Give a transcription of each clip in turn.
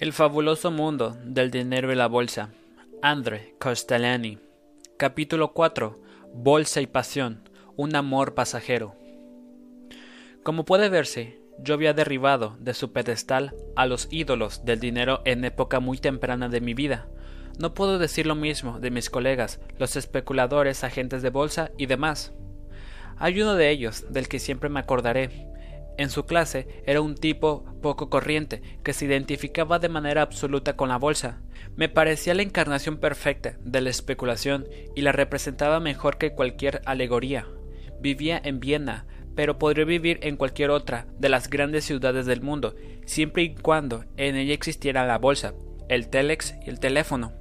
El fabuloso mundo del dinero y la bolsa. Andre Costellani. Capítulo 4. Bolsa y pasión. Un amor pasajero. Como puede verse, yo había derribado de su pedestal a los ídolos del dinero en época muy temprana de mi vida. No puedo decir lo mismo de mis colegas, los especuladores, agentes de bolsa y demás. Hay uno de ellos del que siempre me acordaré, en su clase era un tipo poco corriente, que se identificaba de manera absoluta con la bolsa. Me parecía la encarnación perfecta de la especulación y la representaba mejor que cualquier alegoría. Vivía en Viena, pero podría vivir en cualquier otra de las grandes ciudades del mundo, siempre y cuando en ella existiera la bolsa, el telex y el teléfono.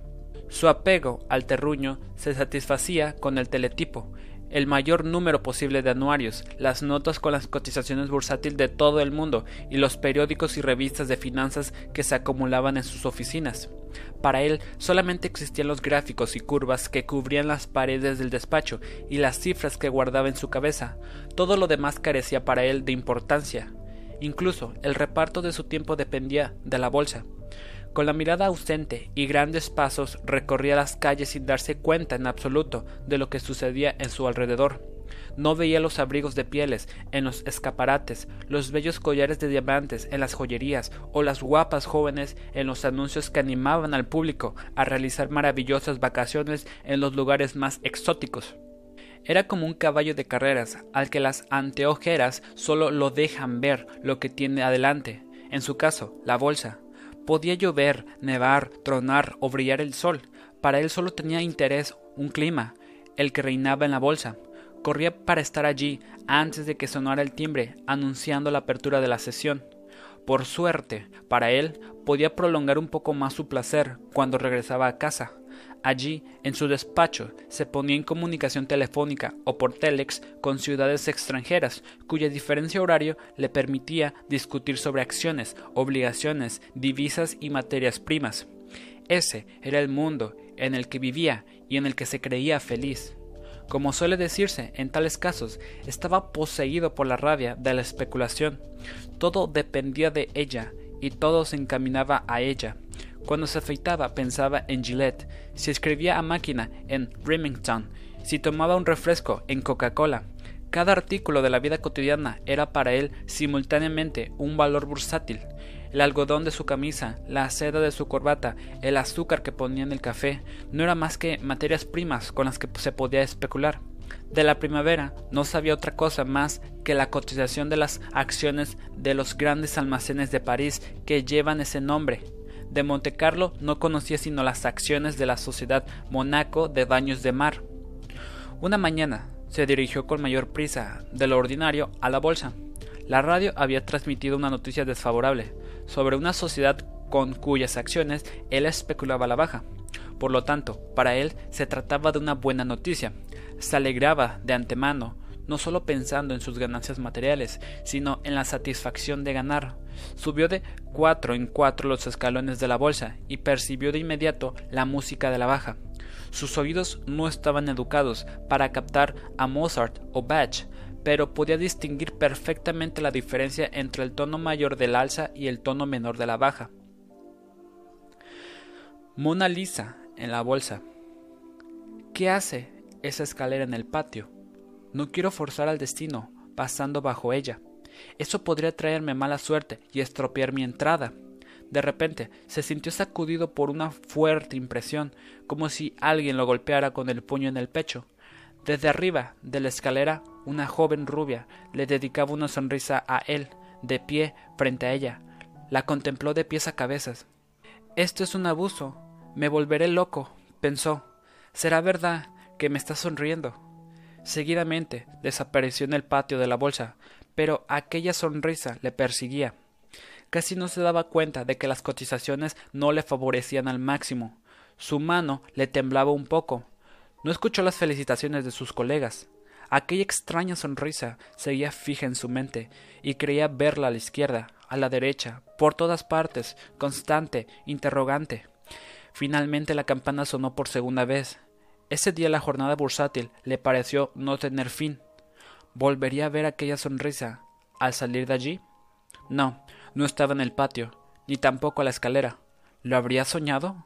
Su apego al terruño se satisfacía con el teletipo, el mayor número posible de anuarios, las notas con las cotizaciones bursátiles de todo el mundo y los periódicos y revistas de finanzas que se acumulaban en sus oficinas. Para él solamente existían los gráficos y curvas que cubrían las paredes del despacho y las cifras que guardaba en su cabeza. Todo lo demás carecía para él de importancia. Incluso el reparto de su tiempo dependía de la bolsa. Con la mirada ausente y grandes pasos recorría las calles sin darse cuenta en absoluto de lo que sucedía en su alrededor. No veía los abrigos de pieles en los escaparates, los bellos collares de diamantes en las joyerías o las guapas jóvenes en los anuncios que animaban al público a realizar maravillosas vacaciones en los lugares más exóticos. Era como un caballo de carreras al que las anteojeras solo lo dejan ver lo que tiene adelante, en su caso, la bolsa. Podía llover, nevar, tronar o brillar el sol. Para él solo tenía interés un clima, el que reinaba en la bolsa. Corría para estar allí antes de que sonara el timbre anunciando la apertura de la sesión. Por suerte, para él, podía prolongar un poco más su placer cuando regresaba a casa. Allí, en su despacho, se ponía en comunicación telefónica o por telex con ciudades extranjeras, cuya diferencia horario le permitía discutir sobre acciones, obligaciones, divisas y materias primas. Ese era el mundo en el que vivía y en el que se creía feliz. Como suele decirse en tales casos, estaba poseído por la rabia de la especulación. Todo dependía de ella y todo se encaminaba a ella. Cuando se afeitaba pensaba en Gillette, si escribía a máquina en Remington, si tomaba un refresco en Coca-Cola. Cada artículo de la vida cotidiana era para él simultáneamente un valor bursátil. El algodón de su camisa, la seda de su corbata, el azúcar que ponía en el café, no eran más que materias primas con las que se podía especular. De la primavera no sabía otra cosa más que la cotización de las acciones de los grandes almacenes de París que llevan ese nombre, de Montecarlo no conocía sino las acciones de la sociedad Monaco de Baños de Mar. Una mañana se dirigió con mayor prisa de lo ordinario a la bolsa. La radio había transmitido una noticia desfavorable sobre una sociedad con cuyas acciones él especulaba a la baja. Por lo tanto, para él se trataba de una buena noticia. Se alegraba de antemano no solo pensando en sus ganancias materiales, sino en la satisfacción de ganar. Subió de cuatro en cuatro los escalones de la bolsa y percibió de inmediato la música de la baja. Sus oídos no estaban educados para captar a Mozart o Bach, pero podía distinguir perfectamente la diferencia entre el tono mayor del alza y el tono menor de la baja. Mona Lisa en la bolsa. ¿Qué hace esa escalera en el patio? No quiero forzar al destino, pasando bajo ella. Eso podría traerme mala suerte y estropear mi entrada. De repente se sintió sacudido por una fuerte impresión, como si alguien lo golpeara con el puño en el pecho. Desde arriba de la escalera, una joven rubia le dedicaba una sonrisa a él, de pie frente a ella. La contempló de pies a cabezas. Esto es un abuso. Me volveré loco, pensó. ¿Será verdad que me está sonriendo? Seguidamente desapareció en el patio de la bolsa, pero aquella sonrisa le perseguía. Casi no se daba cuenta de que las cotizaciones no le favorecían al máximo. Su mano le temblaba un poco. No escuchó las felicitaciones de sus colegas. Aquella extraña sonrisa seguía fija en su mente, y creía verla a la izquierda, a la derecha, por todas partes, constante, interrogante. Finalmente la campana sonó por segunda vez. Ese día la jornada bursátil le pareció no tener fin. ¿Volvería a ver aquella sonrisa al salir de allí? No, no estaba en el patio, ni tampoco a la escalera. ¿Lo habría soñado?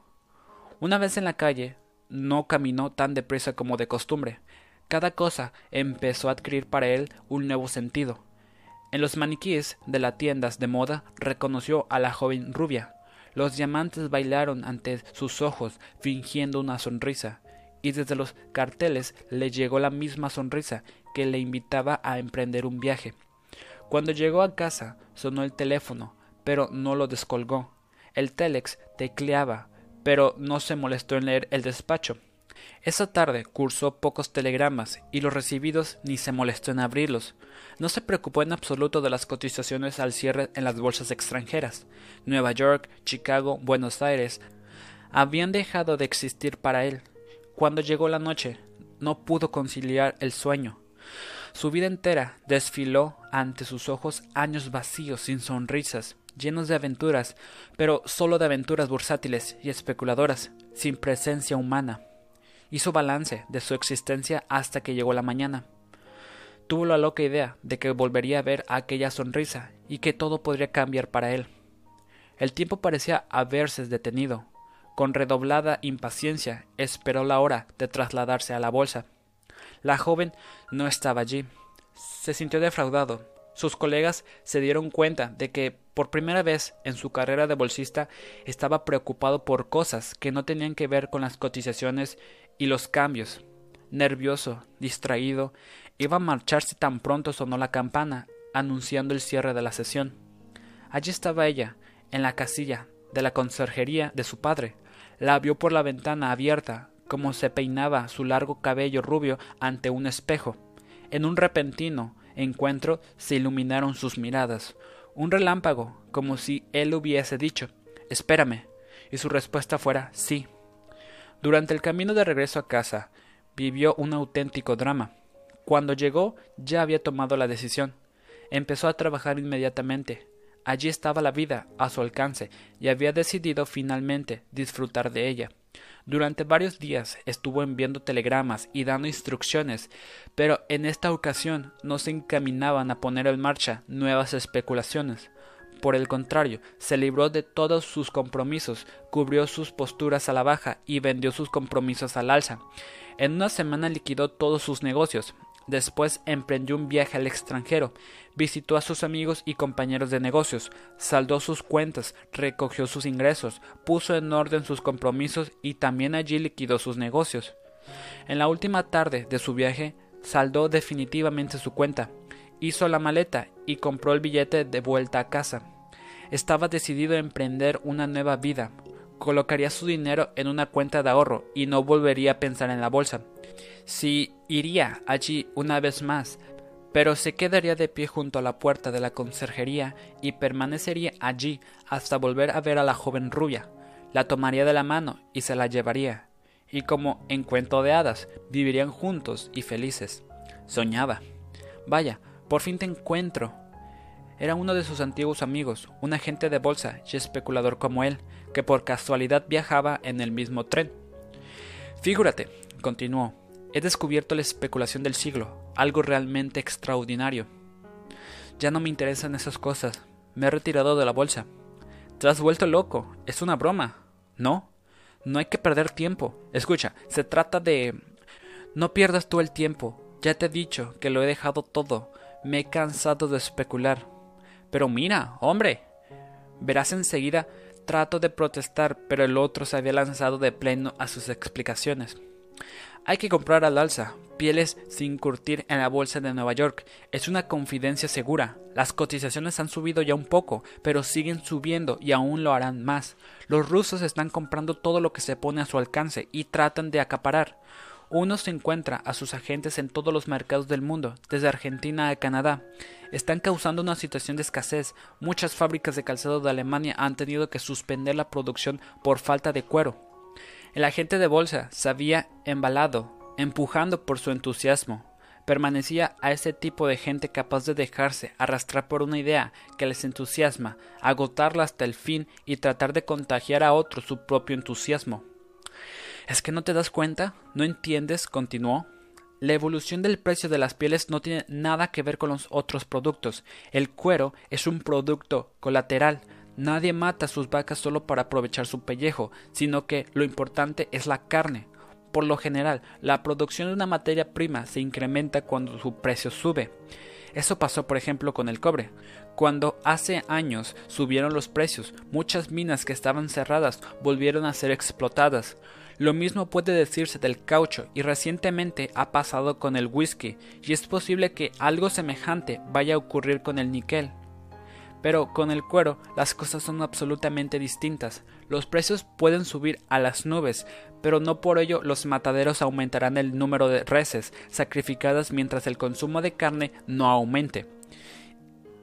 Una vez en la calle, no caminó tan deprisa como de costumbre. Cada cosa empezó a adquirir para él un nuevo sentido. En los maniquíes de las tiendas de moda reconoció a la joven rubia. Los diamantes bailaron ante sus ojos fingiendo una sonrisa, y desde los carteles le llegó la misma sonrisa que le invitaba a emprender un viaje. Cuando llegó a casa sonó el teléfono, pero no lo descolgó. El telex tecleaba, pero no se molestó en leer el despacho. Esa tarde cursó pocos telegramas y los recibidos ni se molestó en abrirlos. No se preocupó en absoluto de las cotizaciones al cierre en las bolsas extranjeras. Nueva York, Chicago, Buenos Aires habían dejado de existir para él. Cuando llegó la noche, no pudo conciliar el sueño. Su vida entera desfiló ante sus ojos años vacíos, sin sonrisas, llenos de aventuras, pero sólo de aventuras bursátiles y especuladoras, sin presencia humana. Hizo balance de su existencia hasta que llegó la mañana. Tuvo la loca idea de que volvería a ver aquella sonrisa y que todo podría cambiar para él. El tiempo parecía haberse detenido. Con redoblada impaciencia esperó la hora de trasladarse a la bolsa. La joven no estaba allí. Se sintió defraudado. Sus colegas se dieron cuenta de que por primera vez en su carrera de bolsista estaba preocupado por cosas que no tenían que ver con las cotizaciones y los cambios. Nervioso, distraído, iba a marcharse tan pronto sonó la campana, anunciando el cierre de la sesión. Allí estaba ella, en la casilla de la conserjería de su padre. La vio por la ventana abierta, como se peinaba su largo cabello rubio ante un espejo. En un repentino encuentro se iluminaron sus miradas. Un relámpago, como si él hubiese dicho Espérame, y su respuesta fuera sí. Durante el camino de regreso a casa, vivió un auténtico drama. Cuando llegó, ya había tomado la decisión. Empezó a trabajar inmediatamente. Allí estaba la vida a su alcance y había decidido finalmente disfrutar de ella. Durante varios días estuvo enviando telegramas y dando instrucciones, pero en esta ocasión no se encaminaban a poner en marcha nuevas especulaciones. Por el contrario, se libró de todos sus compromisos, cubrió sus posturas a la baja y vendió sus compromisos al alza. En una semana liquidó todos sus negocios. Después emprendió un viaje al extranjero, visitó a sus amigos y compañeros de negocios, saldó sus cuentas, recogió sus ingresos, puso en orden sus compromisos y también allí liquidó sus negocios. En la última tarde de su viaje, saldó definitivamente su cuenta, hizo la maleta y compró el billete de vuelta a casa. Estaba decidido a emprender una nueva vida. Colocaría su dinero en una cuenta de ahorro y no volvería a pensar en la bolsa. Sí, iría allí una vez más, pero se quedaría de pie junto a la puerta de la conserjería y permanecería allí hasta volver a ver a la joven rubia. La tomaría de la mano y se la llevaría. Y como en cuento de hadas, vivirían juntos y felices. Soñaba. Vaya, por fin te encuentro, era uno de sus antiguos amigos, un agente de bolsa y especulador como él, que por casualidad viajaba en el mismo tren. Figúrate, continuó, he descubierto la especulación del siglo, algo realmente extraordinario. Ya no me interesan esas cosas, me he retirado de la bolsa. Te has vuelto loco, es una broma. No, no hay que perder tiempo. Escucha, se trata de... No pierdas tú el tiempo, ya te he dicho que lo he dejado todo, me he cansado de especular. Pero mira, hombre. Verás enseguida, trato de protestar, pero el otro se había lanzado de pleno a sus explicaciones. Hay que comprar al alza, pieles sin curtir en la bolsa de Nueva York. Es una confidencia segura. Las cotizaciones han subido ya un poco, pero siguen subiendo y aún lo harán más. Los rusos están comprando todo lo que se pone a su alcance y tratan de acaparar. Uno se encuentra a sus agentes en todos los mercados del mundo, desde Argentina a Canadá. Están causando una situación de escasez. Muchas fábricas de calzado de Alemania han tenido que suspender la producción por falta de cuero. El agente de bolsa se había embalado, empujando por su entusiasmo. Permanecía a ese tipo de gente capaz de dejarse arrastrar por una idea que les entusiasma, agotarla hasta el fin y tratar de contagiar a otros su propio entusiasmo. ¿Es que no te das cuenta? ¿No entiendes? continuó. La evolución del precio de las pieles no tiene nada que ver con los otros productos. El cuero es un producto colateral, Nadie mata a sus vacas solo para aprovechar su pellejo, sino que lo importante es la carne. Por lo general, la producción de una materia prima se incrementa cuando su precio sube. Eso pasó, por ejemplo, con el cobre. Cuando hace años subieron los precios, muchas minas que estaban cerradas volvieron a ser explotadas. Lo mismo puede decirse del caucho y recientemente ha pasado con el whisky y es posible que algo semejante vaya a ocurrir con el níquel. Pero con el cuero las cosas son absolutamente distintas. Los precios pueden subir a las nubes, pero no por ello los mataderos aumentarán el número de reses sacrificadas mientras el consumo de carne no aumente.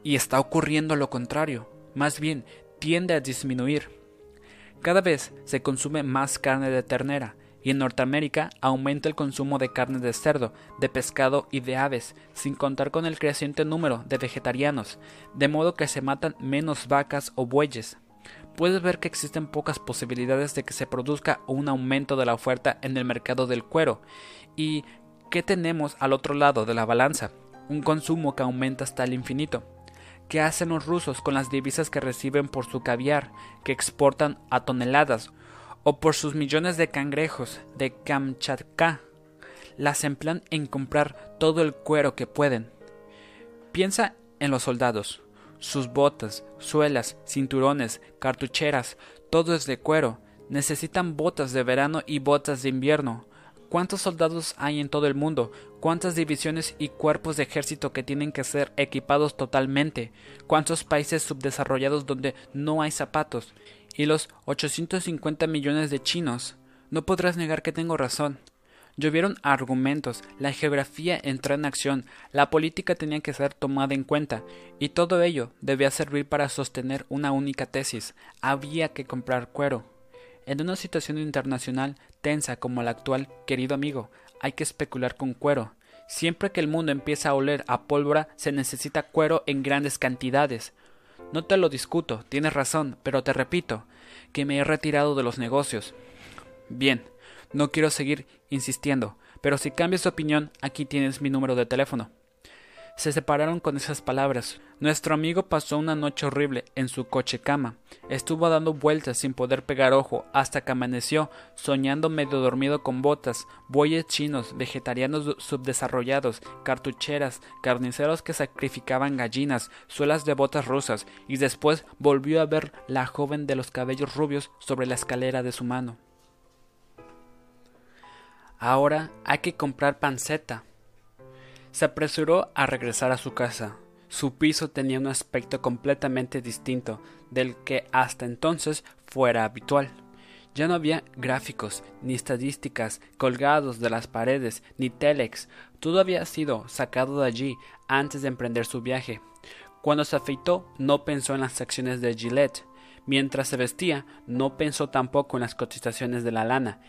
Y está ocurriendo lo contrario, más bien tiende a disminuir. Cada vez se consume más carne de ternera, y en Norteamérica aumenta el consumo de carne de cerdo, de pescado y de aves, sin contar con el creciente número de vegetarianos, de modo que se matan menos vacas o bueyes. Puedes ver que existen pocas posibilidades de que se produzca un aumento de la oferta en el mercado del cuero. ¿Y qué tenemos al otro lado de la balanza? Un consumo que aumenta hasta el infinito. ¿Qué hacen los rusos con las divisas que reciben por su caviar, que exportan a toneladas, o por sus millones de cangrejos de Kamchatka. Las emplean en comprar todo el cuero que pueden. Piensa en los soldados. Sus botas, suelas, cinturones, cartucheras, todo es de cuero. Necesitan botas de verano y botas de invierno. ¿Cuántos soldados hay en todo el mundo? ¿Cuántas divisiones y cuerpos de ejército que tienen que ser equipados totalmente? ¿Cuántos países subdesarrollados donde no hay zapatos? y los 850 millones de chinos. No podrás negar que tengo razón. Llovieron argumentos, la geografía entró en acción, la política tenía que ser tomada en cuenta, y todo ello debía servir para sostener una única tesis había que comprar cuero. En una situación internacional tensa como la actual, querido amigo, hay que especular con cuero. Siempre que el mundo empieza a oler a pólvora, se necesita cuero en grandes cantidades. No te lo discuto, tienes razón, pero te repito, que me he retirado de los negocios. Bien, no quiero seguir insistiendo, pero si cambias de opinión, aquí tienes mi número de teléfono. Se separaron con esas palabras. Nuestro amigo pasó una noche horrible en su coche cama. Estuvo dando vueltas sin poder pegar ojo hasta que amaneció, soñando medio dormido con botas, bueyes chinos, vegetarianos subdesarrollados, cartucheras, carniceros que sacrificaban gallinas, suelas de botas rusas, y después volvió a ver la joven de los cabellos rubios sobre la escalera de su mano. Ahora hay que comprar panceta, se apresuró a regresar a su casa. Su piso tenía un aspecto completamente distinto del que hasta entonces fuera habitual. Ya no había gráficos ni estadísticas colgados de las paredes ni telex. Todo había sido sacado de allí antes de emprender su viaje. Cuando se afeitó no pensó en las acciones de Gillette. Mientras se vestía no pensó tampoco en las cotizaciones de la lana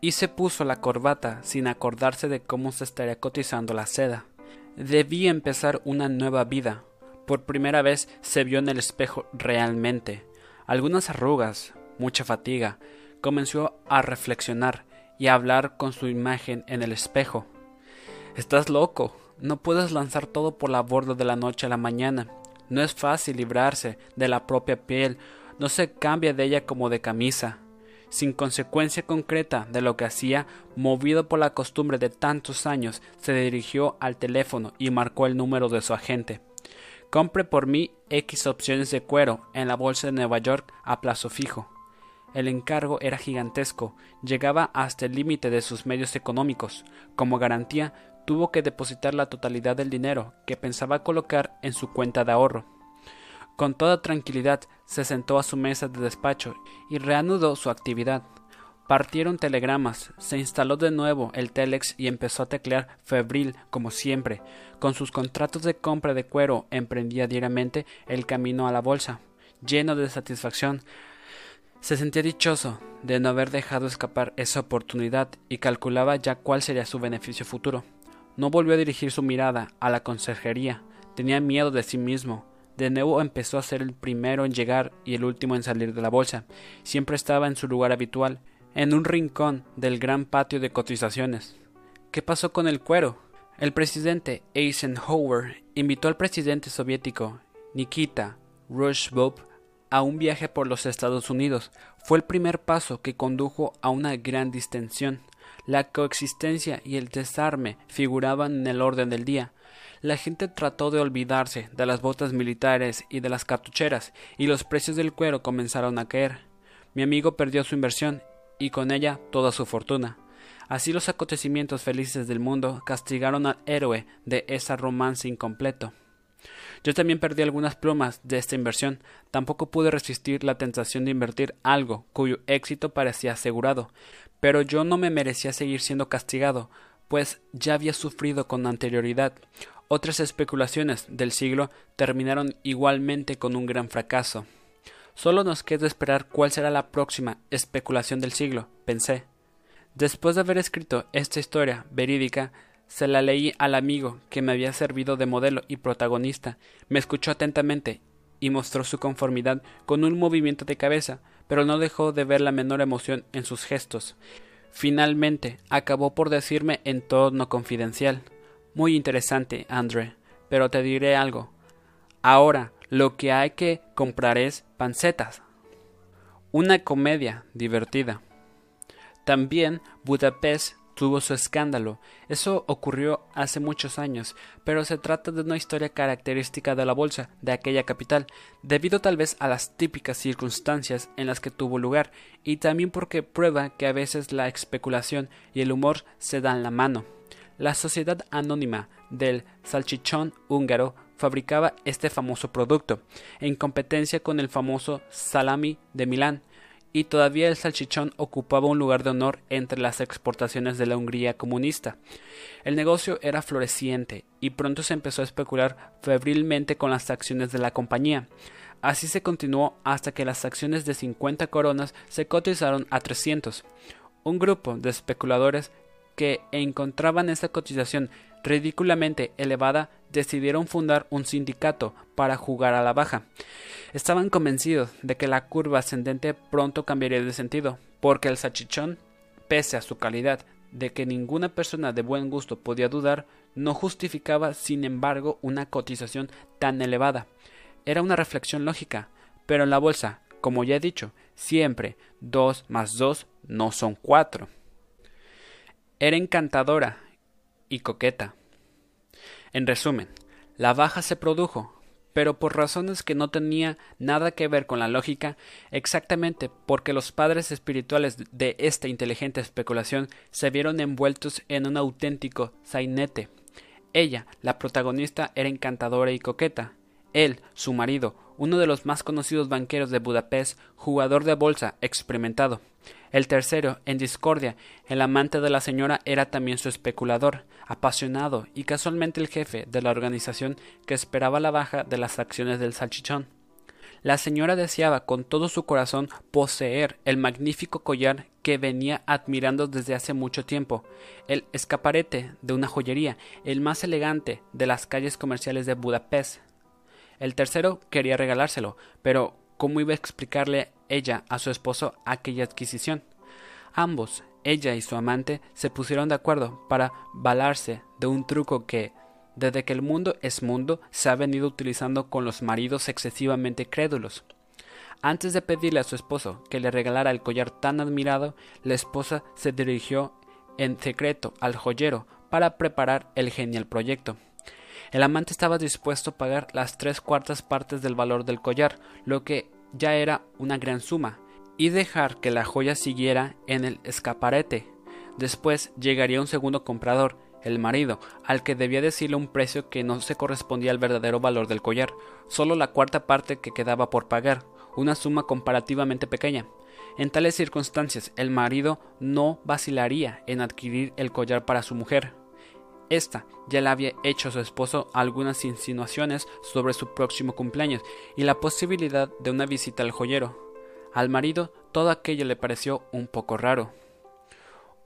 y se puso la corbata sin acordarse de cómo se estaría cotizando la seda. Debía empezar una nueva vida. Por primera vez se vio en el espejo realmente. Algunas arrugas, mucha fatiga. Comenzó a reflexionar y a hablar con su imagen en el espejo. Estás loco. No puedes lanzar todo por la borda de la noche a la mañana. No es fácil librarse de la propia piel. No se cambia de ella como de camisa sin consecuencia concreta de lo que hacía, movido por la costumbre de tantos años, se dirigió al teléfono y marcó el número de su agente. Compre por mí X opciones de cuero en la bolsa de Nueva York a plazo fijo. El encargo era gigantesco, llegaba hasta el límite de sus medios económicos. Como garantía, tuvo que depositar la totalidad del dinero que pensaba colocar en su cuenta de ahorro. Con toda tranquilidad se sentó a su mesa de despacho y reanudó su actividad. Partieron telegramas, se instaló de nuevo el telex y empezó a teclear febril como siempre. Con sus contratos de compra de cuero emprendía diariamente el camino a la bolsa. Lleno de satisfacción, se sentía dichoso de no haber dejado escapar esa oportunidad y calculaba ya cuál sería su beneficio futuro. No volvió a dirigir su mirada a la conserjería. Tenía miedo de sí mismo de nuevo empezó a ser el primero en llegar y el último en salir de la bolsa. Siempre estaba en su lugar habitual, en un rincón del gran patio de cotizaciones. ¿Qué pasó con el cuero? El presidente Eisenhower invitó al presidente soviético Nikita Khrushchev a un viaje por los Estados Unidos. Fue el primer paso que condujo a una gran distensión. La coexistencia y el desarme figuraban en el orden del día. La gente trató de olvidarse de las botas militares y de las cartucheras, y los precios del cuero comenzaron a caer. Mi amigo perdió su inversión y con ella toda su fortuna. Así los acontecimientos felices del mundo castigaron al héroe de ese romance incompleto. Yo también perdí algunas plumas de esta inversión. Tampoco pude resistir la tentación de invertir algo cuyo éxito parecía asegurado. Pero yo no me merecía seguir siendo castigado, pues ya había sufrido con anterioridad. Otras especulaciones del siglo terminaron igualmente con un gran fracaso. Solo nos queda esperar cuál será la próxima especulación del siglo, pensé. Después de haber escrito esta historia verídica, se la leí al amigo que me había servido de modelo y protagonista. Me escuchó atentamente y mostró su conformidad con un movimiento de cabeza, pero no dejó de ver la menor emoción en sus gestos. Finalmente acabó por decirme en tono confidencial Muy interesante, André, pero te diré algo. Ahora lo que hay que comprar es pancetas. Una comedia divertida. También Budapest tuvo su escándalo. Eso ocurrió hace muchos años, pero se trata de una historia característica de la bolsa de aquella capital, debido tal vez a las típicas circunstancias en las que tuvo lugar, y también porque prueba que a veces la especulación y el humor se dan la mano. La sociedad anónima del salchichón húngaro fabricaba este famoso producto, en competencia con el famoso salami de Milán, y todavía el salchichón ocupaba un lugar de honor entre las exportaciones de la Hungría comunista. El negocio era floreciente y pronto se empezó a especular febrilmente con las acciones de la compañía. Así se continuó hasta que las acciones de 50 coronas se cotizaron a 300. Un grupo de especuladores que encontraban esta cotización ridículamente elevada decidieron fundar un sindicato para jugar a la baja. Estaban convencidos de que la curva ascendente pronto cambiaría de sentido, porque el sachichón, pese a su calidad, de que ninguna persona de buen gusto podía dudar, no justificaba, sin embargo, una cotización tan elevada. Era una reflexión lógica, pero en la bolsa, como ya he dicho, siempre dos más dos no son cuatro. Era encantadora y coqueta. En resumen, la baja se produjo, pero por razones que no tenía nada que ver con la lógica, exactamente porque los padres espirituales de esta inteligente especulación se vieron envueltos en un auténtico sainete. Ella, la protagonista, era encantadora y coqueta. Él, su marido, uno de los más conocidos banqueros de Budapest, jugador de bolsa experimentado. El tercero, en discordia, el amante de la señora era también su especulador, apasionado y casualmente el jefe de la organización que esperaba la baja de las acciones del salchichón. La señora deseaba con todo su corazón poseer el magnífico collar que venía admirando desde hace mucho tiempo, el escaparete de una joyería, el más elegante de las calles comerciales de Budapest. El tercero quería regalárselo, pero ¿cómo iba a explicarle ella a su esposo aquella adquisición? Ambos, ella y su amante, se pusieron de acuerdo para valarse de un truco que, desde que el mundo es mundo, se ha venido utilizando con los maridos excesivamente crédulos. Antes de pedirle a su esposo que le regalara el collar tan admirado, la esposa se dirigió en secreto al joyero para preparar el genial proyecto. El amante estaba dispuesto a pagar las tres cuartas partes del valor del collar, lo que ya era una gran suma, y dejar que la joya siguiera en el escaparete. Después llegaría un segundo comprador, el marido, al que debía decirle un precio que no se correspondía al verdadero valor del collar, solo la cuarta parte que quedaba por pagar, una suma comparativamente pequeña. En tales circunstancias, el marido no vacilaría en adquirir el collar para su mujer, esta ya le había hecho a su esposo algunas insinuaciones sobre su próximo cumpleaños y la posibilidad de una visita al joyero. Al marido todo aquello le pareció un poco raro.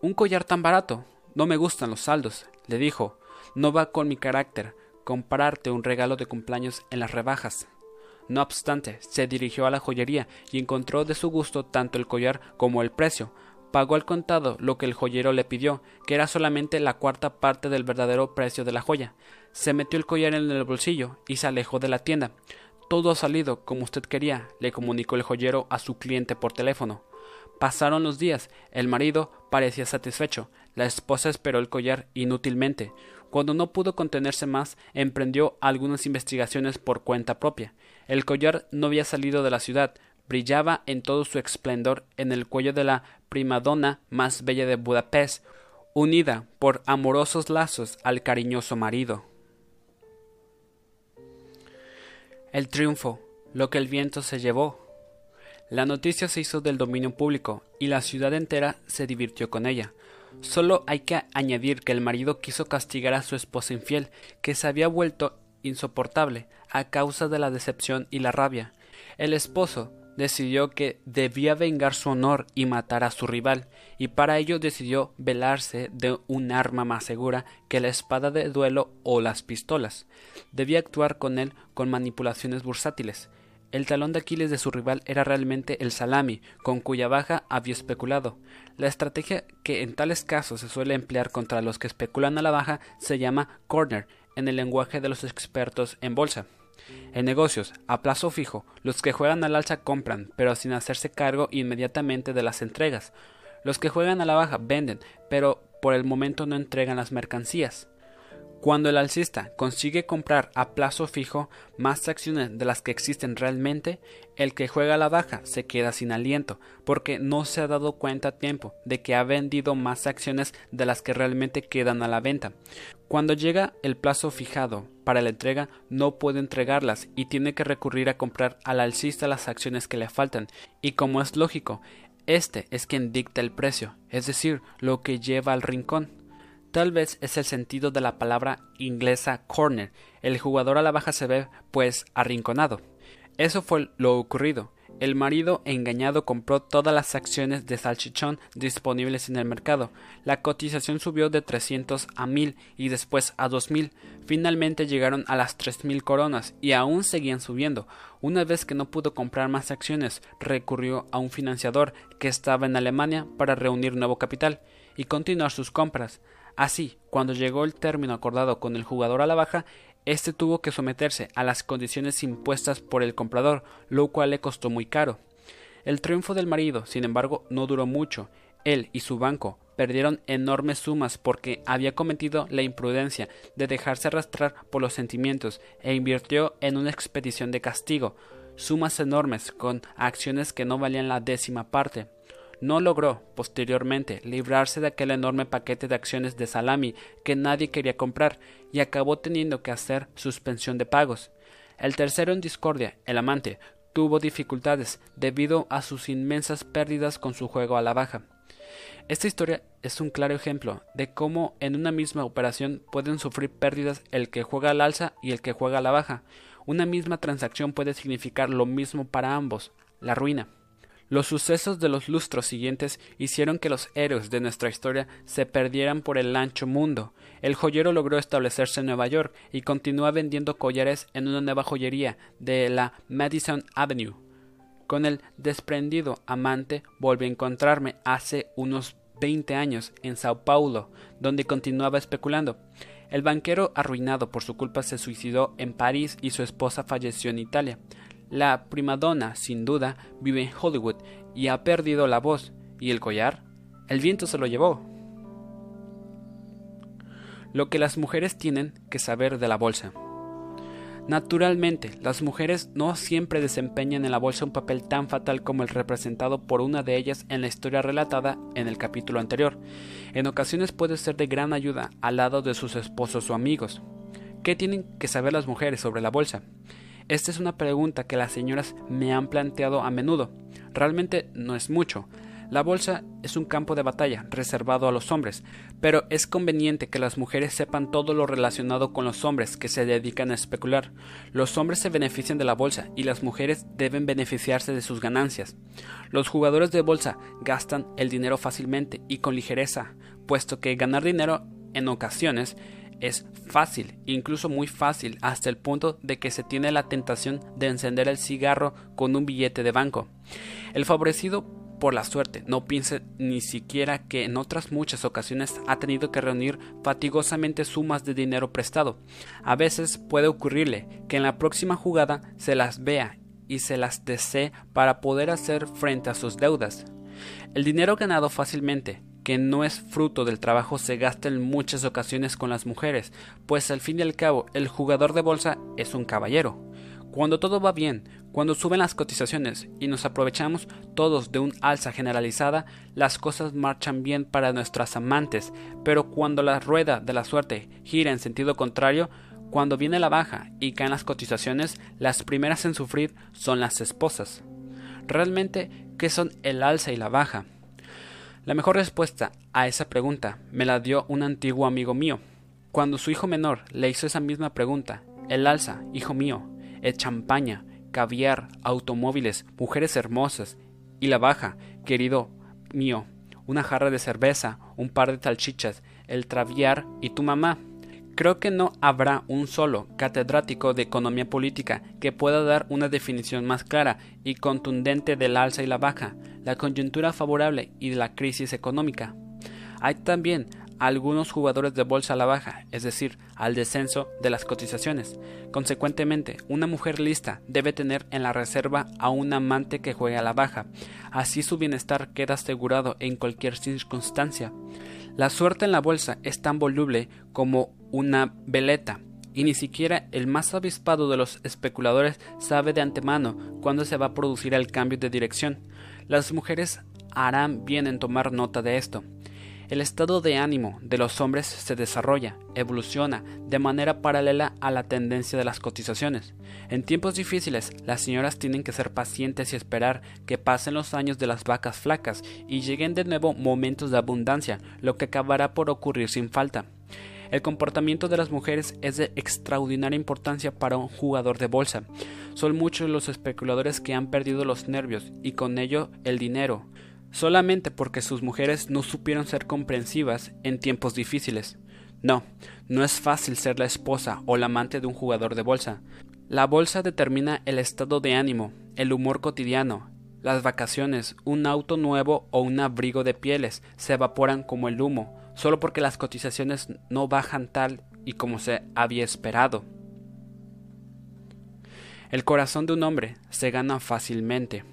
Un collar tan barato. No me gustan los saldos, le dijo. No va con mi carácter comprarte un regalo de cumpleaños en las rebajas. No obstante, se dirigió a la joyería y encontró de su gusto tanto el collar como el precio, Pagó al contado lo que el joyero le pidió, que era solamente la cuarta parte del verdadero precio de la joya. Se metió el collar en el bolsillo y se alejó de la tienda. todo ha salido como usted quería, le comunicó el joyero a su cliente por teléfono. Pasaron los días, el marido parecía satisfecho, la esposa esperó el collar inútilmente. Cuando no pudo contenerse más, emprendió algunas investigaciones por cuenta propia. El collar no había salido de la ciudad, brillaba en todo su esplendor en el cuello de la primadona más bella de Budapest, unida por amorosos lazos al cariñoso marido. El triunfo, lo que el viento se llevó, la noticia se hizo del dominio público y la ciudad entera se divirtió con ella. Solo hay que añadir que el marido quiso castigar a su esposa infiel, que se había vuelto insoportable a causa de la decepción y la rabia. El esposo decidió que debía vengar su honor y matar a su rival, y para ello decidió velarse de un arma más segura que la espada de duelo o las pistolas. Debía actuar con él con manipulaciones bursátiles. El talón de Aquiles de su rival era realmente el salami, con cuya baja había especulado. La estrategia que en tales casos se suele emplear contra los que especulan a la baja se llama corner, en el lenguaje de los expertos en bolsa. En negocios, a plazo fijo, los que juegan al alza compran, pero sin hacerse cargo inmediatamente de las entregas. Los que juegan a la baja venden, pero por el momento no entregan las mercancías. Cuando el alcista consigue comprar a plazo fijo más acciones de las que existen realmente, el que juega a la baja se queda sin aliento, porque no se ha dado cuenta a tiempo de que ha vendido más acciones de las que realmente quedan a la venta. Cuando llega el plazo fijado para la entrega, no puede entregarlas y tiene que recurrir a comprar al alcista las acciones que le faltan, y como es lógico, este es quien dicta el precio, es decir, lo que lleva al rincón. Tal vez es el sentido de la palabra inglesa corner. El jugador a la baja se ve, pues, arrinconado. Eso fue lo ocurrido. El marido engañado compró todas las acciones de salchichón disponibles en el mercado. La cotización subió de 300 a 1000 y después a 2000. Finalmente llegaron a las 3000 coronas y aún seguían subiendo. Una vez que no pudo comprar más acciones, recurrió a un financiador que estaba en Alemania para reunir nuevo capital y continuar sus compras. Así, cuando llegó el término acordado con el jugador a la baja, éste tuvo que someterse a las condiciones impuestas por el comprador, lo cual le costó muy caro. El triunfo del marido, sin embargo, no duró mucho. Él y su banco perdieron enormes sumas porque había cometido la imprudencia de dejarse arrastrar por los sentimientos e invirtió en una expedición de castigo, sumas enormes con acciones que no valían la décima parte no logró, posteriormente, librarse de aquel enorme paquete de acciones de salami que nadie quería comprar y acabó teniendo que hacer suspensión de pagos. El tercero en discordia, el amante, tuvo dificultades debido a sus inmensas pérdidas con su juego a la baja. Esta historia es un claro ejemplo de cómo en una misma operación pueden sufrir pérdidas el que juega al alza y el que juega a la baja. Una misma transacción puede significar lo mismo para ambos, la ruina. Los sucesos de los lustros siguientes hicieron que los héroes de nuestra historia se perdieran por el ancho mundo. El joyero logró establecerse en Nueva York y continúa vendiendo collares en una nueva joyería de la Madison Avenue. Con el desprendido amante volví a encontrarme hace unos veinte años en Sao Paulo, donde continuaba especulando. El banquero arruinado por su culpa se suicidó en París y su esposa falleció en Italia. La primadona, sin duda, vive en Hollywood y ha perdido la voz. ¿Y el collar? El viento se lo llevó. Lo que las mujeres tienen que saber de la bolsa. Naturalmente, las mujeres no siempre desempeñan en la bolsa un papel tan fatal como el representado por una de ellas en la historia relatada en el capítulo anterior. En ocasiones puede ser de gran ayuda al lado de sus esposos o amigos. ¿Qué tienen que saber las mujeres sobre la bolsa? Esta es una pregunta que las señoras me han planteado a menudo. Realmente no es mucho. La bolsa es un campo de batalla reservado a los hombres, pero es conveniente que las mujeres sepan todo lo relacionado con los hombres que se dedican a especular. Los hombres se benefician de la bolsa y las mujeres deben beneficiarse de sus ganancias. Los jugadores de bolsa gastan el dinero fácilmente y con ligereza, puesto que ganar dinero en ocasiones es fácil, incluso muy fácil, hasta el punto de que se tiene la tentación de encender el cigarro con un billete de banco. El favorecido por la suerte. No piense ni siquiera que en otras muchas ocasiones ha tenido que reunir fatigosamente sumas de dinero prestado. A veces puede ocurrirle que en la próxima jugada se las vea y se las desee para poder hacer frente a sus deudas. El dinero ganado fácilmente, que no es fruto del trabajo, se gasta en muchas ocasiones con las mujeres, pues al fin y al cabo el jugador de bolsa es un caballero. Cuando todo va bien, cuando suben las cotizaciones y nos aprovechamos todos de un alza generalizada, las cosas marchan bien para nuestras amantes, pero cuando la rueda de la suerte gira en sentido contrario, cuando viene la baja y caen las cotizaciones, las primeras en sufrir son las esposas. Realmente, ¿qué son el alza y la baja? La mejor respuesta a esa pregunta me la dio un antiguo amigo mío. Cuando su hijo menor le hizo esa misma pregunta, el alza, hijo mío, es champaña, caviar, automóviles, mujeres hermosas, y la baja, querido mío, una jarra de cerveza, un par de salchichas, el traviar y tu mamá. Creo que no habrá un solo catedrático de economía política que pueda dar una definición más clara y contundente del alza y la baja, la coyuntura favorable y la crisis económica. Hay también algunos jugadores de bolsa a la baja, es decir, al descenso de las cotizaciones. Consecuentemente, una mujer lista debe tener en la reserva a un amante que juegue a la baja, así su bienestar queda asegurado en cualquier circunstancia. La suerte en la bolsa es tan voluble como una veleta, y ni siquiera el más avispado de los especuladores sabe de antemano cuándo se va a producir el cambio de dirección. Las mujeres harán bien en tomar nota de esto. El estado de ánimo de los hombres se desarrolla, evoluciona de manera paralela a la tendencia de las cotizaciones. En tiempos difíciles, las señoras tienen que ser pacientes y esperar que pasen los años de las vacas flacas y lleguen de nuevo momentos de abundancia, lo que acabará por ocurrir sin falta. El comportamiento de las mujeres es de extraordinaria importancia para un jugador de bolsa. Son muchos los especuladores que han perdido los nervios y con ello el dinero solamente porque sus mujeres no supieron ser comprensivas en tiempos difíciles. No, no es fácil ser la esposa o la amante de un jugador de bolsa. La bolsa determina el estado de ánimo, el humor cotidiano, las vacaciones, un auto nuevo o un abrigo de pieles se evaporan como el humo, solo porque las cotizaciones no bajan tal y como se había esperado. El corazón de un hombre se gana fácilmente.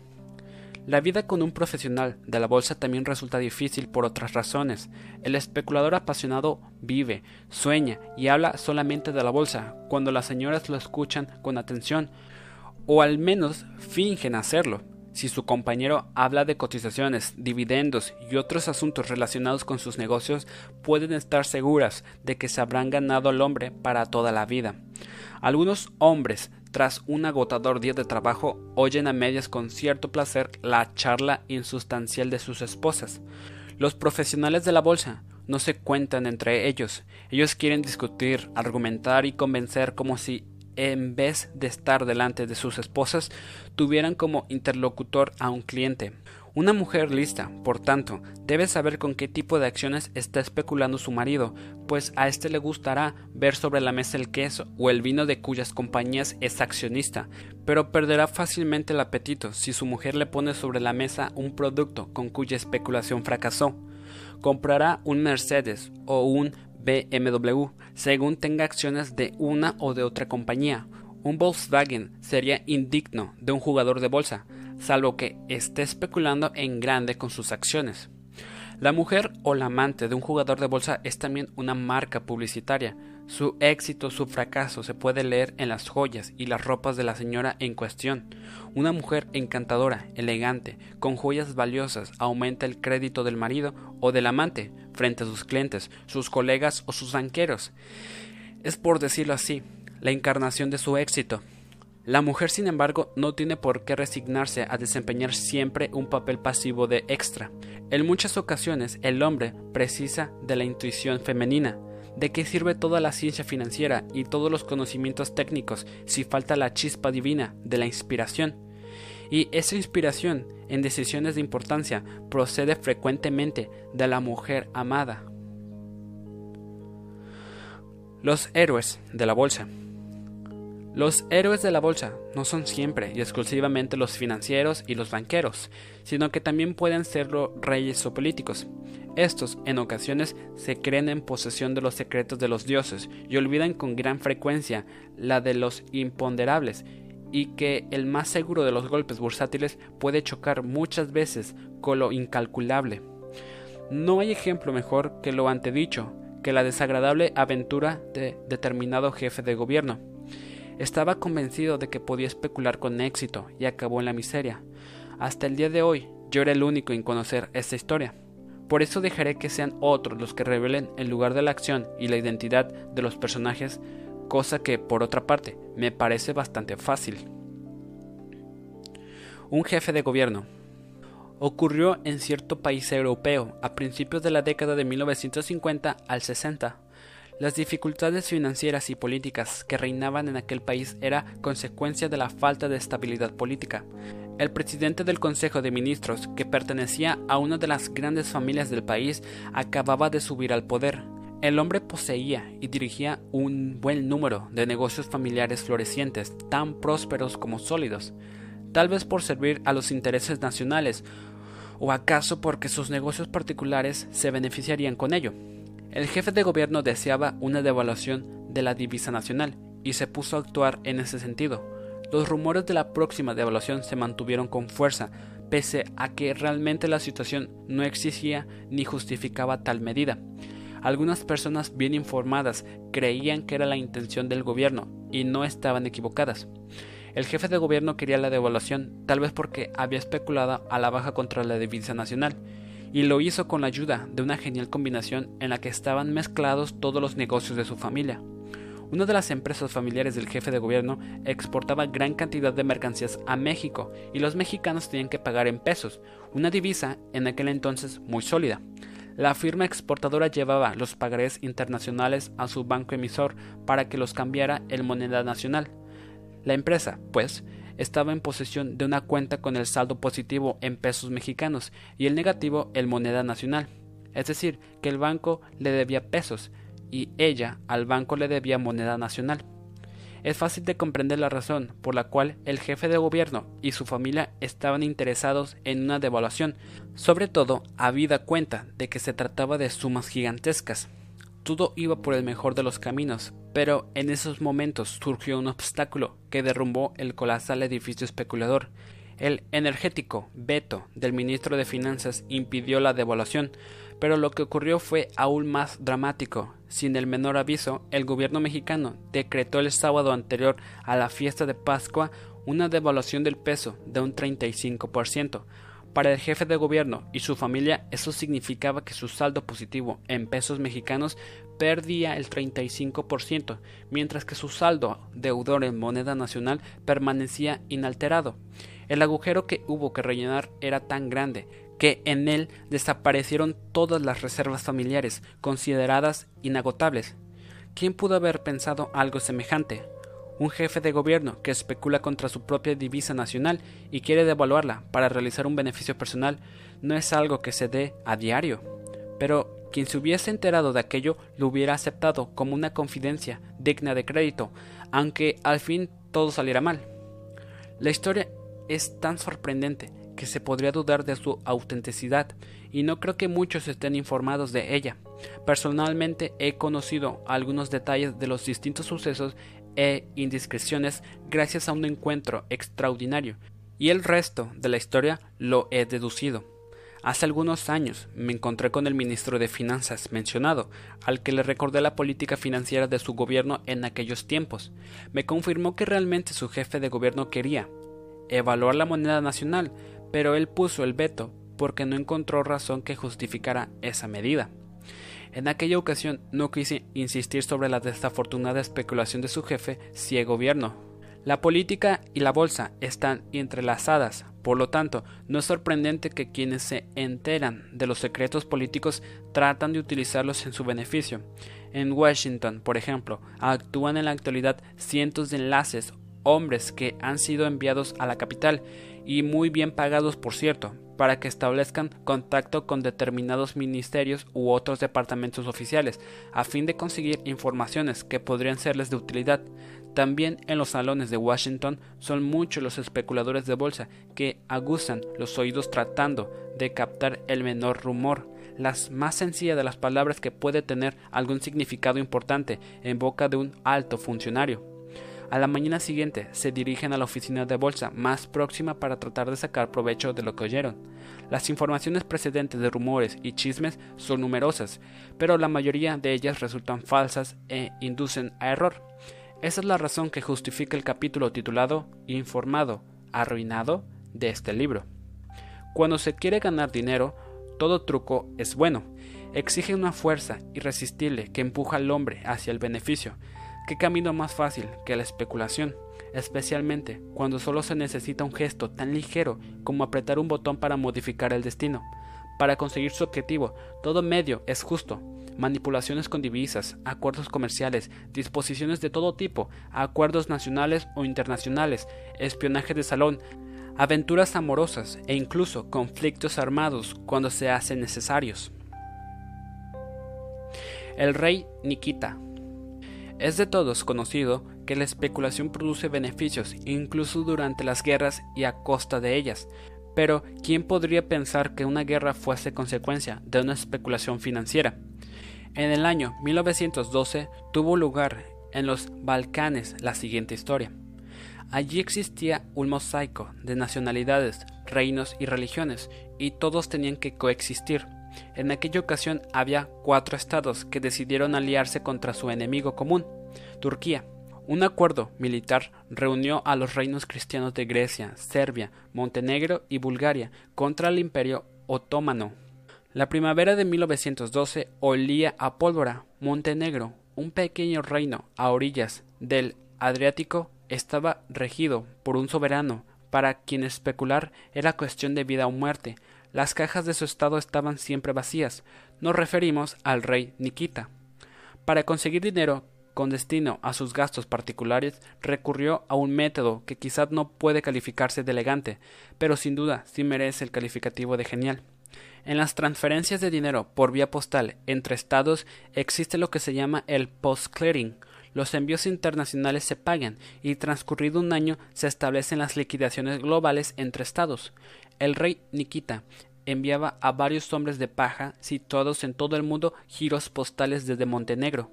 La vida con un profesional de la bolsa también resulta difícil por otras razones. El especulador apasionado vive, sueña y habla solamente de la bolsa cuando las señoras lo escuchan con atención, o al menos fingen hacerlo. Si su compañero habla de cotizaciones, dividendos y otros asuntos relacionados con sus negocios, pueden estar seguras de que se habrán ganado al hombre para toda la vida. Algunos hombres tras un agotador día de trabajo, oyen a medias con cierto placer la charla insustancial de sus esposas. Los profesionales de la bolsa no se cuentan entre ellos. Ellos quieren discutir, argumentar y convencer como si en vez de estar delante de sus esposas, tuvieran como interlocutor a un cliente. Una mujer lista, por tanto, debe saber con qué tipo de acciones está especulando su marido, pues a éste le gustará ver sobre la mesa el queso o el vino de cuyas compañías es accionista, pero perderá fácilmente el apetito si su mujer le pone sobre la mesa un producto con cuya especulación fracasó. Comprará un Mercedes o un BMW según tenga acciones de una o de otra compañía. Un Volkswagen sería indigno de un jugador de bolsa, salvo que esté especulando en grande con sus acciones. La mujer o la amante de un jugador de bolsa es también una marca publicitaria. Su éxito, su fracaso se puede leer en las joyas y las ropas de la señora en cuestión. Una mujer encantadora, elegante, con joyas valiosas aumenta el crédito del marido o del amante frente a sus clientes, sus colegas o sus banqueros. Es por decirlo así, la encarnación de su éxito. La mujer, sin embargo, no tiene por qué resignarse a desempeñar siempre un papel pasivo de extra. En muchas ocasiones el hombre precisa de la intuición femenina. ¿De qué sirve toda la ciencia financiera y todos los conocimientos técnicos si falta la chispa divina de la inspiración? Y esa inspiración en decisiones de importancia procede frecuentemente de la mujer amada. Los héroes de la bolsa. Los héroes de la bolsa no son siempre y exclusivamente los financieros y los banqueros, sino que también pueden serlo reyes o políticos. Estos, en ocasiones, se creen en posesión de los secretos de los dioses y olvidan con gran frecuencia la de los imponderables, y que el más seguro de los golpes bursátiles puede chocar muchas veces con lo incalculable. No hay ejemplo mejor que lo antedicho, que la desagradable aventura de determinado jefe de gobierno. Estaba convencido de que podía especular con éxito y acabó en la miseria. Hasta el día de hoy yo era el único en conocer esta historia. Por eso dejaré que sean otros los que revelen el lugar de la acción y la identidad de los personajes, cosa que, por otra parte, me parece bastante fácil. Un jefe de gobierno. Ocurrió en cierto país europeo a principios de la década de 1950 al 60. Las dificultades financieras y políticas que reinaban en aquel país era consecuencia de la falta de estabilidad política. El presidente del Consejo de Ministros, que pertenecía a una de las grandes familias del país, acababa de subir al poder. El hombre poseía y dirigía un buen número de negocios familiares florecientes, tan prósperos como sólidos, tal vez por servir a los intereses nacionales, o acaso porque sus negocios particulares se beneficiarían con ello. El jefe de gobierno deseaba una devaluación de la divisa nacional y se puso a actuar en ese sentido. Los rumores de la próxima devaluación se mantuvieron con fuerza, pese a que realmente la situación no existía ni justificaba tal medida. Algunas personas bien informadas creían que era la intención del gobierno y no estaban equivocadas. El jefe de gobierno quería la devaluación, tal vez porque había especulado a la baja contra la divisa nacional, y lo hizo con la ayuda de una genial combinación en la que estaban mezclados todos los negocios de su familia. Una de las empresas familiares del jefe de gobierno exportaba gran cantidad de mercancías a México y los mexicanos tenían que pagar en pesos, una divisa en aquel entonces muy sólida. La firma exportadora llevaba los pagarés internacionales a su banco emisor para que los cambiara en moneda nacional. La empresa, pues, estaba en posesión de una cuenta con el saldo positivo en pesos mexicanos y el negativo en moneda nacional. Es decir, que el banco le debía pesos y ella al banco le debía moneda nacional. Es fácil de comprender la razón por la cual el jefe de gobierno y su familia estaban interesados en una devaluación, sobre todo habida cuenta de que se trataba de sumas gigantescas. Todo iba por el mejor de los caminos, pero en esos momentos surgió un obstáculo que derrumbó el colosal edificio especulador. El energético veto del ministro de Finanzas impidió la devaluación, pero lo que ocurrió fue aún más dramático. Sin el menor aviso, el gobierno mexicano decretó el sábado anterior a la fiesta de Pascua una devaluación del peso de un 35%, para el jefe de gobierno y su familia eso significaba que su saldo positivo en pesos mexicanos perdía el 35%, mientras que su saldo deudor en moneda nacional permanecía inalterado. El agujero que hubo que rellenar era tan grande que en él desaparecieron todas las reservas familiares, consideradas inagotables. ¿Quién pudo haber pensado algo semejante? Un jefe de gobierno que especula contra su propia divisa nacional y quiere devaluarla para realizar un beneficio personal no es algo que se dé a diario. Pero quien se hubiese enterado de aquello lo hubiera aceptado como una confidencia digna de crédito, aunque al fin todo saliera mal. La historia es tan sorprendente que se podría dudar de su autenticidad, y no creo que muchos estén informados de ella. Personalmente he conocido algunos detalles de los distintos sucesos e indiscreciones gracias a un encuentro extraordinario, y el resto de la historia lo he deducido. Hace algunos años me encontré con el ministro de Finanzas mencionado, al que le recordé la política financiera de su gobierno en aquellos tiempos. Me confirmó que realmente su jefe de gobierno quería evaluar la moneda nacional, pero él puso el veto porque no encontró razón que justificara esa medida. En aquella ocasión no quise insistir sobre la desafortunada especulación de su jefe si el gobierno. La política y la bolsa están entrelazadas, por lo tanto, no es sorprendente que quienes se enteran de los secretos políticos tratan de utilizarlos en su beneficio. En Washington, por ejemplo, actúan en la actualidad cientos de enlaces, hombres que han sido enviados a la capital y muy bien pagados, por cierto, para que establezcan contacto con determinados ministerios u otros departamentos oficiales, a fin de conseguir informaciones que podrían serles de utilidad. También en los salones de Washington son muchos los especuladores de bolsa que aguzan los oídos tratando de captar el menor rumor, las más sencillas de las palabras que puede tener algún significado importante en boca de un alto funcionario. A la mañana siguiente se dirigen a la oficina de bolsa más próxima para tratar de sacar provecho de lo que oyeron. Las informaciones precedentes de rumores y chismes son numerosas, pero la mayoría de ellas resultan falsas e inducen a error. Esa es la razón que justifica el capítulo titulado Informado, arruinado de este libro. Cuando se quiere ganar dinero, todo truco es bueno. Exige una fuerza irresistible que empuja al hombre hacia el beneficio, ¿Qué camino más fácil que la especulación? Especialmente cuando solo se necesita un gesto tan ligero como apretar un botón para modificar el destino. Para conseguir su objetivo, todo medio es justo. Manipulaciones con divisas, acuerdos comerciales, disposiciones de todo tipo, acuerdos nacionales o internacionales, espionaje de salón, aventuras amorosas e incluso conflictos armados cuando se hacen necesarios. El rey Nikita es de todos conocido que la especulación produce beneficios incluso durante las guerras y a costa de ellas, pero ¿quién podría pensar que una guerra fuese consecuencia de una especulación financiera? En el año 1912 tuvo lugar en los Balcanes la siguiente historia. Allí existía un mosaico de nacionalidades, reinos y religiones, y todos tenían que coexistir. En aquella ocasión había cuatro estados que decidieron aliarse contra su enemigo común, Turquía. Un acuerdo militar reunió a los reinos cristianos de Grecia, Serbia, Montenegro y Bulgaria contra el imperio otomano. La primavera de 1912 olía a pólvora. Montenegro, un pequeño reino a orillas del Adriático, estaba regido por un soberano para quien especular era cuestión de vida o muerte. Las cajas de su estado estaban siempre vacías. Nos referimos al rey Nikita. Para conseguir dinero con destino a sus gastos particulares, recurrió a un método que quizás no puede calificarse de elegante, pero sin duda sí merece el calificativo de genial. En las transferencias de dinero por vía postal entre estados existe lo que se llama el post-clearing, los envíos internacionales se pagan y transcurrido un año se establecen las liquidaciones globales entre estados. El rey Nikita enviaba a varios hombres de paja situados en todo el mundo giros postales desde Montenegro.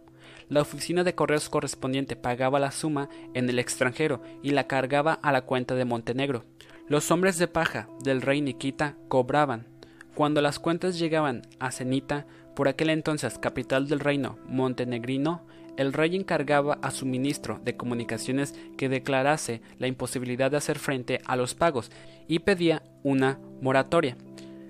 La oficina de correos correspondiente pagaba la suma en el extranjero y la cargaba a la cuenta de Montenegro. Los hombres de paja del rey Nikita cobraban. Cuando las cuentas llegaban a Cenita, por aquel entonces capital del reino montenegrino, el rey encargaba a su ministro de comunicaciones que declarase la imposibilidad de hacer frente a los pagos y pedía una moratoria.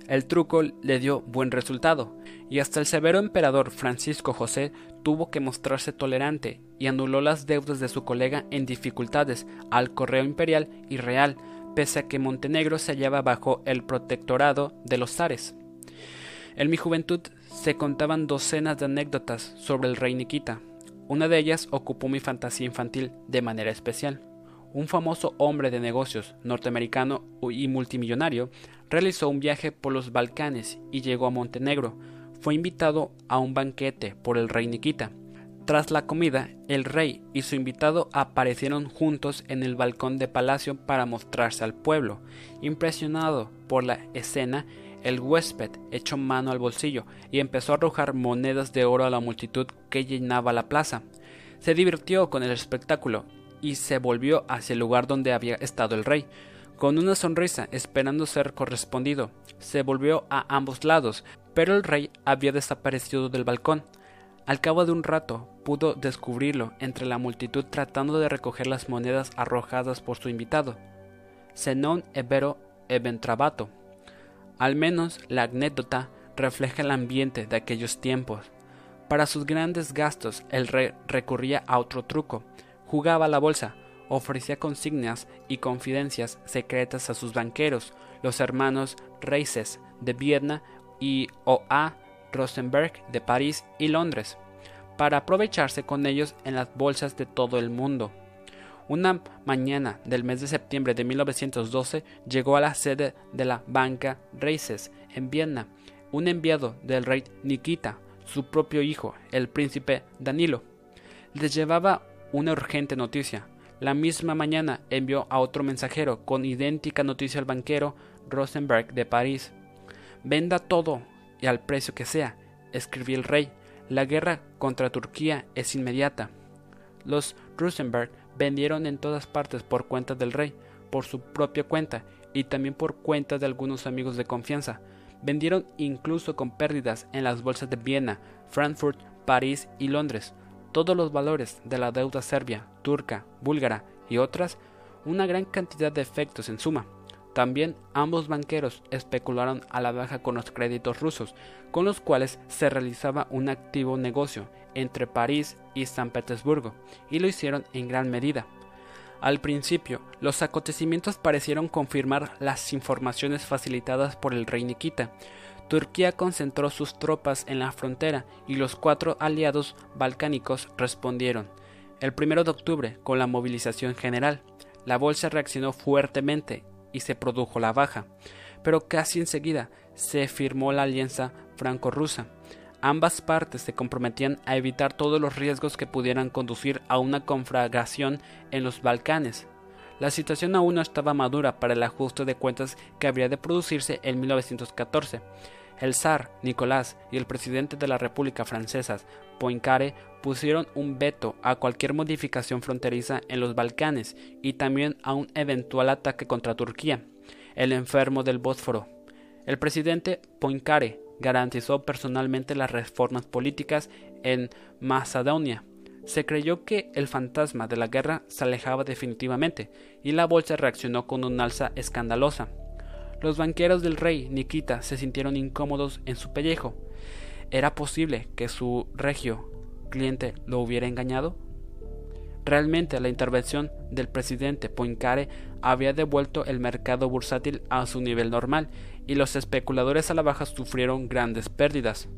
El truco le dio buen resultado, y hasta el severo emperador Francisco José tuvo que mostrarse tolerante y anuló las deudas de su colega en dificultades al correo imperial y real, pese a que Montenegro se hallaba bajo el protectorado de los zares. En mi juventud se contaban docenas de anécdotas sobre el rey Nikita, una de ellas ocupó mi fantasía infantil de manera especial. Un famoso hombre de negocios norteamericano y multimillonario realizó un viaje por los Balcanes y llegó a Montenegro. Fue invitado a un banquete por el rey Nikita. Tras la comida, el rey y su invitado aparecieron juntos en el balcón de palacio para mostrarse al pueblo. Impresionado por la escena, el huésped echó mano al bolsillo y empezó a arrojar monedas de oro a la multitud que llenaba la plaza. Se divirtió con el espectáculo y se volvió hacia el lugar donde había estado el rey, con una sonrisa esperando ser correspondido. Se volvió a ambos lados, pero el rey había desaparecido del balcón. Al cabo de un rato pudo descubrirlo entre la multitud tratando de recoger las monedas arrojadas por su invitado. Zenón Evero Eventrabato al menos la anécdota refleja el ambiente de aquellos tiempos. Para sus grandes gastos el rey recurría a otro truco. Jugaba a la bolsa, ofrecía consignas y confidencias secretas a sus banqueros, los hermanos Reises de Viena y O.A. Rosenberg de París y Londres, para aprovecharse con ellos en las bolsas de todo el mundo. Una mañana del mes de septiembre de 1912 llegó a la sede de la Banca Reises en Viena un enviado del rey Nikita, su propio hijo, el príncipe Danilo. Les llevaba una urgente noticia. La misma mañana envió a otro mensajero con idéntica noticia al banquero Rosenberg de París. Venda todo y al precio que sea, escribió el rey. La guerra contra Turquía es inmediata. Los Rosenberg vendieron en todas partes por cuenta del rey, por su propia cuenta y también por cuenta de algunos amigos de confianza. Vendieron incluso con pérdidas en las bolsas de Viena, Frankfurt, París y Londres. Todos los valores de la deuda serbia, turca, búlgara y otras, una gran cantidad de efectos en suma. También ambos banqueros especularon a la baja con los créditos rusos, con los cuales se realizaba un activo negocio entre París y San Petersburgo, y lo hicieron en gran medida. Al principio, los acontecimientos parecieron confirmar las informaciones facilitadas por el rey Nikita. Turquía concentró sus tropas en la frontera y los cuatro aliados balcánicos respondieron. El 1 de octubre, con la movilización general, la bolsa reaccionó fuertemente y se produjo la baja, pero casi enseguida se firmó la alianza franco-rusa. Ambas partes se comprometían a evitar todos los riesgos que pudieran conducir a una conflagración en los Balcanes. La situación aún no estaba madura para el ajuste de cuentas que habría de producirse en 1914. El zar Nicolás y el presidente de la República Francesa, Poincaré, pusieron un veto a cualquier modificación fronteriza en los Balcanes y también a un eventual ataque contra Turquía, el enfermo del Bósforo. El presidente Poincaré garantizó personalmente las reformas políticas en Macedonia. Se creyó que el fantasma de la guerra se alejaba definitivamente y la bolsa reaccionó con un alza escandalosa. Los banqueros del rey Nikita se sintieron incómodos en su pellejo. ¿Era posible que su regio cliente lo hubiera engañado? Realmente la intervención del presidente Poincare había devuelto el mercado bursátil a su nivel normal y los especuladores a la baja sufrieron grandes pérdidas.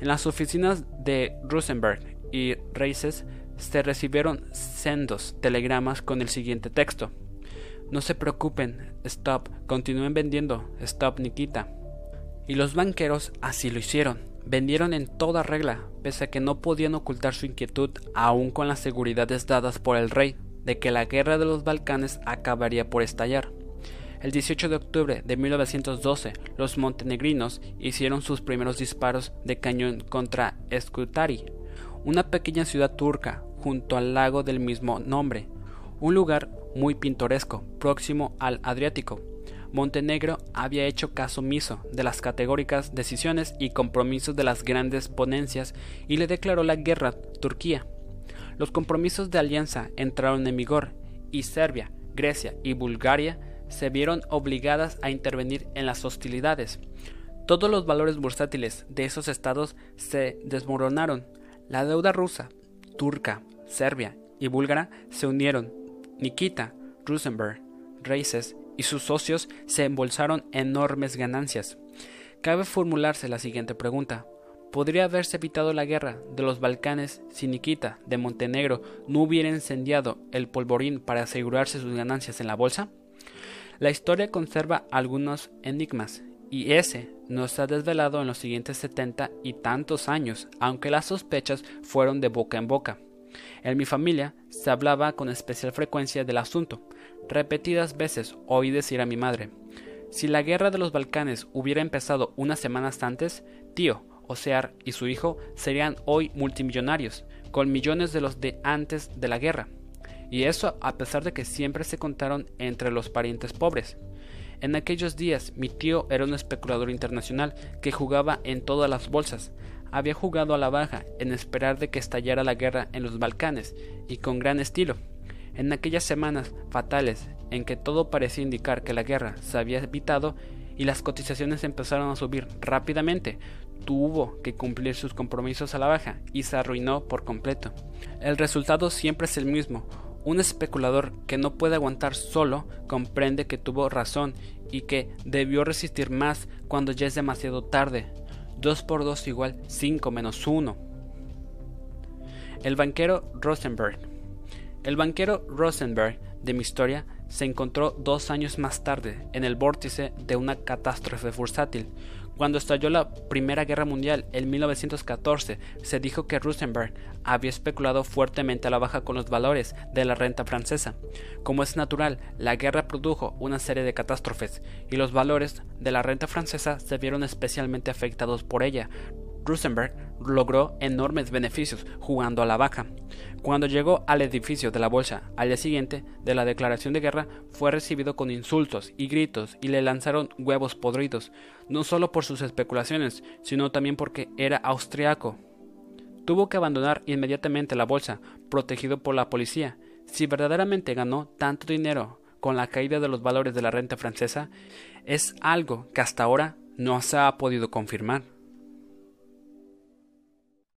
En las oficinas de Rosenberg y Reises se recibieron sendos telegramas con el siguiente texto. No se preocupen, stop, continúen vendiendo, stop Nikita. Y los banqueros así lo hicieron. Vendieron en toda regla, pese a que no podían ocultar su inquietud aún con las seguridades dadas por el rey de que la guerra de los Balcanes acabaría por estallar. El 18 de octubre de 1912, los montenegrinos hicieron sus primeros disparos de cañón contra Skutari, una pequeña ciudad turca junto al lago del mismo nombre, un lugar muy pintoresco, próximo al Adriático. Montenegro había hecho caso omiso de las categóricas decisiones y compromisos de las grandes ponencias y le declaró la guerra a Turquía. Los compromisos de alianza entraron en vigor y Serbia, Grecia y Bulgaria se vieron obligadas a intervenir en las hostilidades. Todos los valores bursátiles de esos estados se desmoronaron. La deuda rusa, turca, serbia y búlgara se unieron. Nikita, Rosenberg, Reises y sus socios se embolsaron enormes ganancias. Cabe formularse la siguiente pregunta. ¿Podría haberse evitado la guerra de los Balcanes si Nikita de Montenegro no hubiera incendiado el polvorín para asegurarse sus ganancias en la bolsa? La historia conserva algunos enigmas, y ese nos ha desvelado en los siguientes setenta y tantos años, aunque las sospechas fueron de boca en boca. En mi familia se hablaba con especial frecuencia del asunto, Repetidas veces oí decir a mi madre, si la guerra de los Balcanes hubiera empezado unas semanas antes, tío, Osear y su hijo serían hoy multimillonarios, con millones de los de antes de la guerra. Y eso a pesar de que siempre se contaron entre los parientes pobres. En aquellos días mi tío era un especulador internacional que jugaba en todas las bolsas. Había jugado a la baja en esperar de que estallara la guerra en los Balcanes y con gran estilo. En aquellas semanas fatales en que todo parecía indicar que la guerra se había evitado y las cotizaciones empezaron a subir rápidamente, tuvo que cumplir sus compromisos a la baja y se arruinó por completo. El resultado siempre es el mismo. Un especulador que no puede aguantar solo comprende que tuvo razón y que debió resistir más cuando ya es demasiado tarde. 2 por 2 igual 5 menos 1. El banquero Rosenberg el banquero Rosenberg de mi historia se encontró dos años más tarde en el vórtice de una catástrofe bursátil, Cuando estalló la Primera Guerra Mundial en 1914, se dijo que Rosenberg había especulado fuertemente a la baja con los valores de la renta francesa. Como es natural, la guerra produjo una serie de catástrofes y los valores de la renta francesa se vieron especialmente afectados por ella. Rosenberg logró enormes beneficios jugando a la baja. Cuando llegó al edificio de la bolsa al día siguiente de la declaración de guerra, fue recibido con insultos y gritos y le lanzaron huevos podridos, no solo por sus especulaciones, sino también porque era austriaco. Tuvo que abandonar inmediatamente la bolsa, protegido por la policía. Si verdaderamente ganó tanto dinero con la caída de los valores de la renta francesa, es algo que hasta ahora no se ha podido confirmar.